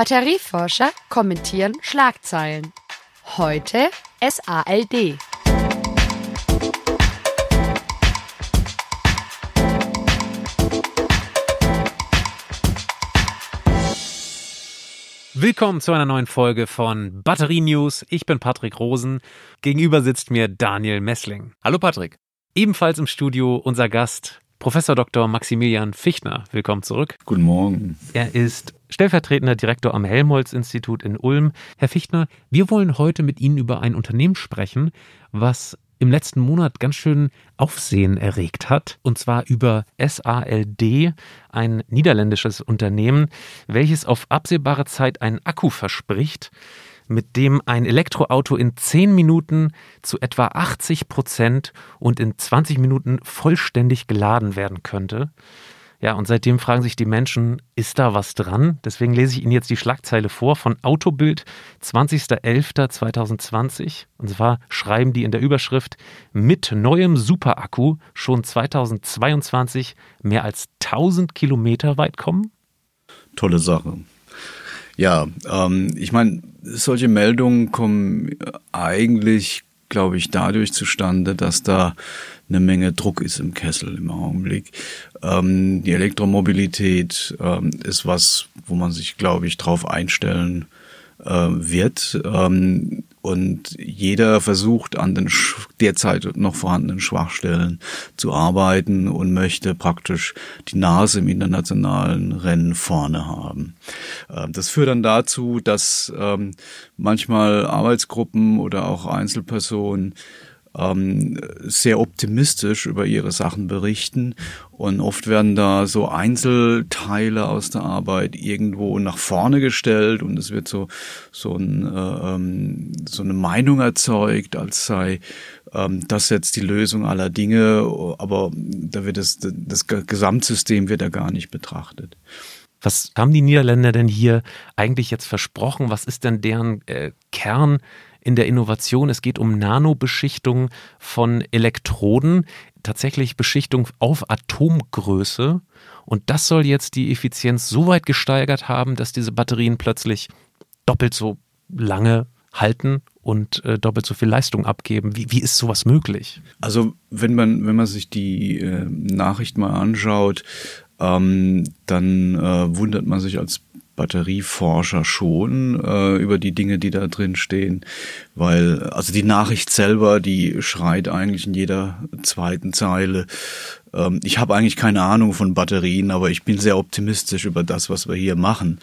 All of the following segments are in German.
Batterieforscher kommentieren Schlagzeilen. Heute SALD. Willkommen zu einer neuen Folge von Batterie News. Ich bin Patrick Rosen. Gegenüber sitzt mir Daniel Messling. Hallo Patrick. Ebenfalls im Studio unser Gast, Professor Dr. Maximilian Fichtner. Willkommen zurück. Guten Morgen. Er ist stellvertretender Direktor am Helmholtz-Institut in Ulm. Herr Fichtner, wir wollen heute mit Ihnen über ein Unternehmen sprechen, was im letzten Monat ganz schön Aufsehen erregt hat, und zwar über SALD, ein niederländisches Unternehmen, welches auf absehbare Zeit einen Akku verspricht, mit dem ein Elektroauto in 10 Minuten zu etwa 80 Prozent und in 20 Minuten vollständig geladen werden könnte. Ja, und seitdem fragen sich die Menschen, ist da was dran? Deswegen lese ich Ihnen jetzt die Schlagzeile vor von Autobild 20.11.2020. Und zwar schreiben die in der Überschrift, mit neuem Superakku schon 2022 mehr als 1000 Kilometer weit kommen? Tolle Sache. Ja, ähm, ich meine, solche Meldungen kommen eigentlich, glaube ich, dadurch zustande, dass da eine Menge Druck ist im Kessel im Augenblick. Ähm, die Elektromobilität ähm, ist was, wo man sich, glaube ich, drauf einstellen äh, wird. Ähm, und jeder versucht an den derzeit noch vorhandenen Schwachstellen zu arbeiten und möchte praktisch die Nase im internationalen Rennen vorne haben. Ähm, das führt dann dazu, dass ähm, manchmal Arbeitsgruppen oder auch Einzelpersonen ähm, sehr optimistisch über ihre Sachen berichten und oft werden da so Einzelteile aus der Arbeit irgendwo nach vorne gestellt und es wird so so, ein, äh, ähm, so eine Meinung erzeugt, als sei ähm, das jetzt die Lösung aller Dinge, aber da wird das, das Gesamtsystem wird da gar nicht betrachtet. Was haben die Niederländer denn hier eigentlich jetzt versprochen? Was ist denn deren äh, Kern? In der Innovation. Es geht um Nanobeschichtung von Elektroden, tatsächlich Beschichtung auf Atomgröße. Und das soll jetzt die Effizienz so weit gesteigert haben, dass diese Batterien plötzlich doppelt so lange halten und äh, doppelt so viel Leistung abgeben. Wie, wie ist sowas möglich? Also wenn man, wenn man sich die äh, Nachricht mal anschaut, ähm, dann äh, wundert man sich als Batterieforscher schon äh, über die Dinge, die da drin stehen, weil also die Nachricht selber, die schreit eigentlich in jeder zweiten Zeile ähm, ich habe eigentlich keine Ahnung von Batterien, aber ich bin sehr optimistisch über das, was wir hier machen.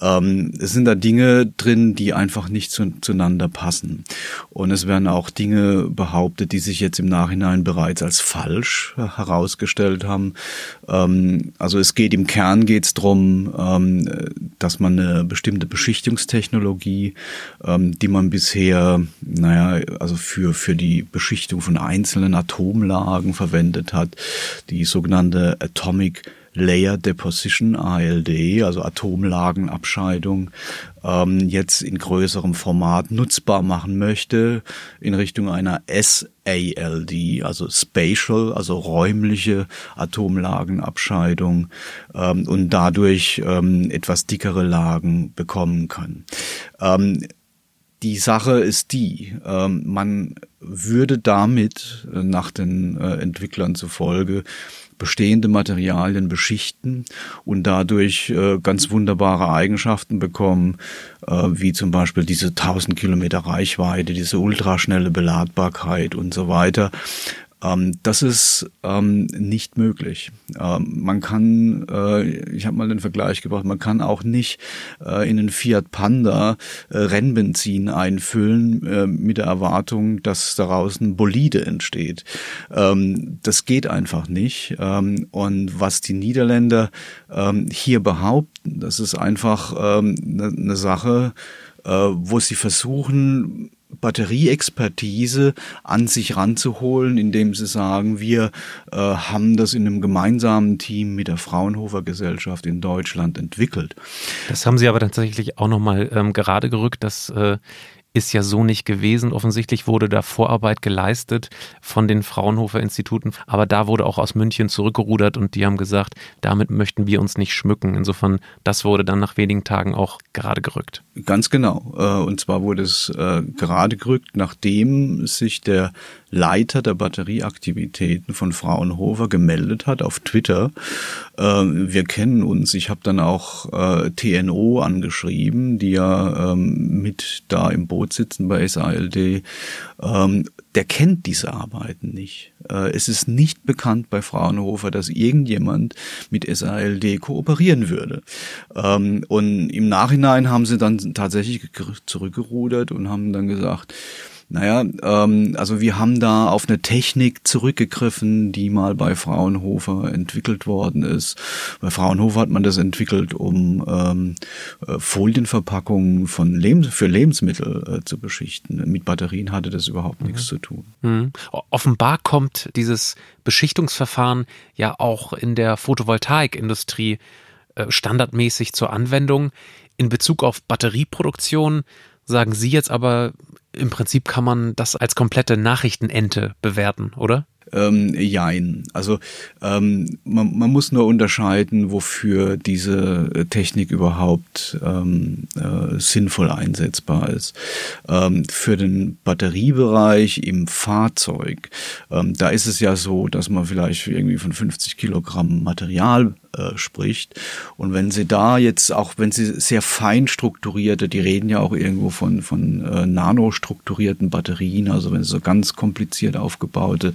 Ähm, es sind da Dinge drin, die einfach nicht zu, zueinander passen. Und es werden auch Dinge behauptet, die sich jetzt im Nachhinein bereits als falsch herausgestellt haben. Ähm, also es geht im Kern geht es darum, ähm, dass man eine bestimmte Beschichtungstechnologie, ähm, die man bisher, naja, also für, für die Beschichtung von einzelnen Atomlagen verwendet hat, die sogenannte Atomic Layer Deposition ALD, also Atomlagenabscheidung, ähm, jetzt in größerem Format nutzbar machen möchte in Richtung einer SALD, also Spatial, also räumliche Atomlagenabscheidung ähm, und dadurch ähm, etwas dickere Lagen bekommen kann. Ähm, die Sache ist die, ähm, man würde damit äh, nach den äh, Entwicklern zufolge bestehende Materialien beschichten und dadurch äh, ganz wunderbare Eigenschaften bekommen, wie zum Beispiel diese 1000 Kilometer Reichweite, diese ultraschnelle Beladbarkeit und so weiter. Ähm, das ist ähm, nicht möglich. Ähm, man kann, äh, ich habe mal den Vergleich gebracht, man kann auch nicht äh, in einen Fiat Panda äh, Rennbenzin einfüllen äh, mit der Erwartung, dass daraus ein Bolide entsteht. Ähm, das geht einfach nicht. Ähm, und was die Niederländer ähm, hier behaupten, das ist einfach eine ne Sache, äh, wo sie versuchen, Batterieexpertise an sich ranzuholen, indem sie sagen, wir äh, haben das in einem gemeinsamen Team mit der Fraunhofer Gesellschaft in Deutschland entwickelt. Das haben Sie aber tatsächlich auch nochmal ähm, gerade gerückt, dass äh, ist ja so nicht gewesen. Offensichtlich wurde da Vorarbeit geleistet von den Fraunhofer Instituten, aber da wurde auch aus München zurückgerudert und die haben gesagt, damit möchten wir uns nicht schmücken. Insofern, das wurde dann nach wenigen Tagen auch gerade gerückt. Ganz genau. Äh, und zwar wurde es äh, gerade gerückt, nachdem sich der Leiter der Batterieaktivitäten von Fraunhofer gemeldet hat auf Twitter. Ähm, wir kennen uns. Ich habe dann auch äh, TNO angeschrieben, die ja ähm, mit da im Boot sitzen bei SALD. Ähm, der kennt diese Arbeiten nicht. Äh, es ist nicht bekannt bei Fraunhofer, dass irgendjemand mit SALD kooperieren würde. und im Nachhinein haben sie dann tatsächlich zurückgerudert und haben dann gesagt, naja, ähm, also wir haben da auf eine Technik zurückgegriffen, die mal bei Fraunhofer entwickelt worden ist. Bei Fraunhofer hat man das entwickelt, um ähm, äh, Folienverpackungen von Lebens für Lebensmittel äh, zu beschichten. Mit Batterien hatte das überhaupt mhm. nichts zu tun. Mhm. Offenbar kommt dieses Beschichtungsverfahren ja auch in der Photovoltaikindustrie äh, standardmäßig zur Anwendung. In Bezug auf Batterieproduktion sagen Sie jetzt aber, im Prinzip kann man das als komplette Nachrichtenente bewerten, oder? Ähm, jein. Also ähm, man, man muss nur unterscheiden, wofür diese äh, Technik überhaupt ähm, äh, sinnvoll einsetzbar ist. Ähm, für den Batteriebereich im Fahrzeug, ähm, da ist es ja so, dass man vielleicht irgendwie von 50 Kilogramm Material äh, spricht. Und wenn Sie da jetzt, auch wenn Sie sehr fein strukturierte, die reden ja auch irgendwo von, von äh, nanostrukturierten Batterien, also wenn Sie so ganz kompliziert aufgebaute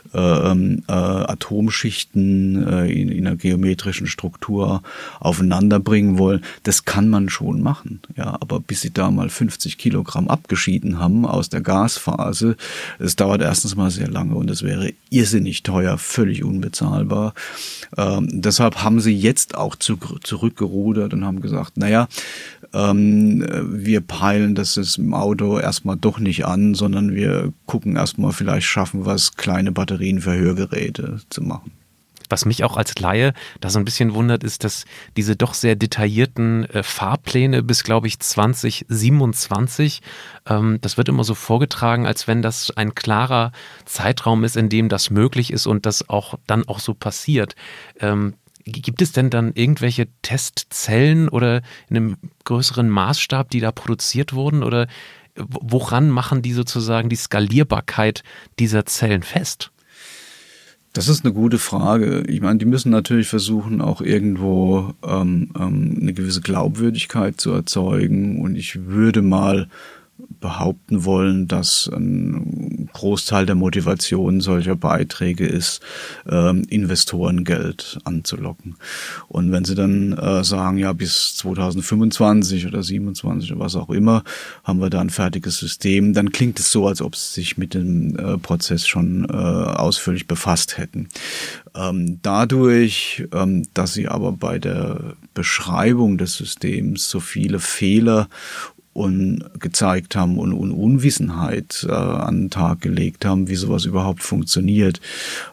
äh, ähm, äh, Atomschichten äh, in, in einer geometrischen Struktur aufeinander bringen wollen, das kann man schon machen. Ja, aber bis Sie da mal 50 Kilogramm abgeschieden haben aus der Gasphase, es dauert erstens mal sehr lange und es wäre irrsinnig teuer, völlig unbezahlbar. Ähm, deshalb haben sie jetzt auch zu, zurückgerudert und haben gesagt, naja, ähm, wir peilen das im Auto erstmal doch nicht an, sondern wir gucken erstmal, vielleicht schaffen wir es, kleine Batterien für Hörgeräte zu machen. Was mich auch als Laie da so ein bisschen wundert, ist, dass diese doch sehr detaillierten äh, Fahrpläne bis, glaube ich, 2027, ähm, das wird immer so vorgetragen, als wenn das ein klarer Zeitraum ist, in dem das möglich ist und das auch dann auch so passiert. Ähm, Gibt es denn dann irgendwelche Testzellen oder in einem größeren Maßstab, die da produziert wurden? Oder woran machen die sozusagen die Skalierbarkeit dieser Zellen fest? Das ist eine gute Frage. Ich meine, die müssen natürlich versuchen, auch irgendwo ähm, ähm, eine gewisse Glaubwürdigkeit zu erzeugen. Und ich würde mal behaupten wollen, dass ein Großteil der Motivation solcher Beiträge ist, ähm, Investorengeld anzulocken. Und wenn sie dann äh, sagen, ja, bis 2025 oder 27 oder was auch immer, haben wir da ein fertiges System, dann klingt es so, als ob sie sich mit dem äh, Prozess schon äh, ausführlich befasst hätten. Ähm, dadurch, ähm, dass sie aber bei der Beschreibung des Systems so viele Fehler und gezeigt haben und, und Unwissenheit äh, an den Tag gelegt haben, wie sowas überhaupt funktioniert,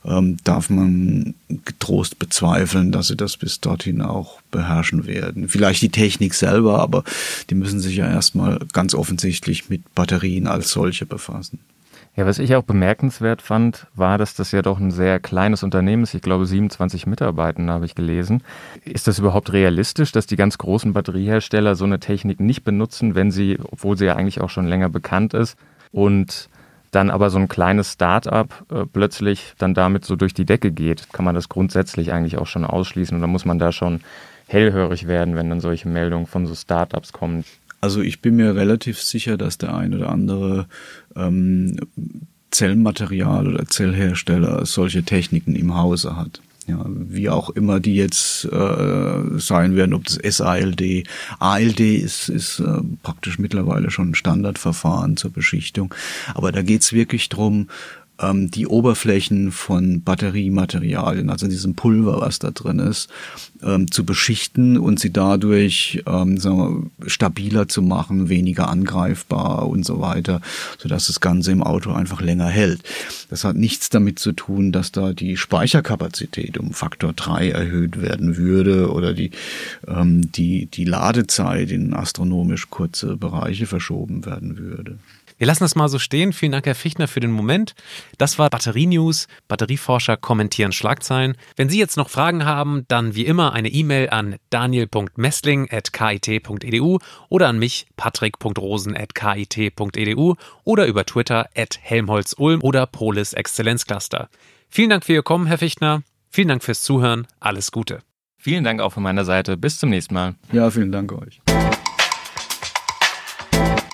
ähm, darf man getrost bezweifeln, dass sie das bis dorthin auch beherrschen werden. Vielleicht die Technik selber, aber die müssen sich ja erstmal ganz offensichtlich mit Batterien als solche befassen. Ja, was ich auch bemerkenswert fand, war, dass das ja doch ein sehr kleines Unternehmen ist. Ich glaube, 27 Mitarbeitende habe ich gelesen. Ist das überhaupt realistisch, dass die ganz großen Batteriehersteller so eine Technik nicht benutzen, wenn sie, obwohl sie ja eigentlich auch schon länger bekannt ist und dann aber so ein kleines Start-up äh, plötzlich dann damit so durch die Decke geht? Kann man das grundsätzlich eigentlich auch schon ausschließen oder muss man da schon hellhörig werden, wenn dann solche Meldungen von so Start-ups kommen? Also ich bin mir relativ sicher, dass der ein oder andere ähm, Zellmaterial oder Zellhersteller solche Techniken im Hause hat. Ja, wie auch immer die jetzt äh, sein werden, ob das SALD, ALD ist, ist äh, praktisch mittlerweile schon ein Standardverfahren zur Beschichtung. Aber da geht's wirklich drum ähm, die Oberflächen von Batteriematerialien, also diesem Pulver, was da drin ist, ähm, zu beschichten und sie dadurch ähm, sagen wir, stabiler zu machen, weniger angreifbar und so weiter, sodass das Ganze im Auto einfach länger hält. Das hat nichts damit zu tun, dass da die Speicherkapazität um Faktor 3 erhöht werden würde oder die, ähm, die, die Ladezeit in astronomisch kurze Bereiche verschoben werden würde. Wir lassen das mal so stehen. Vielen Dank, Herr Fichtner, für den Moment. Das war Batterie-News. Batterieforscher kommentieren Schlagzeilen. Wenn Sie jetzt noch Fragen haben, dann wie immer eine E-Mail an daniel.messling.kit.edu oder an mich patrick.rosen.kit.edu oder über Twitter at helmholtz-ulm oder Polis Exzellenzcluster. Vielen Dank für Ihr Kommen, Herr Fichtner. Vielen Dank fürs Zuhören. Alles Gute. Vielen Dank auch von meiner Seite. Bis zum nächsten Mal. Ja, vielen Dank euch.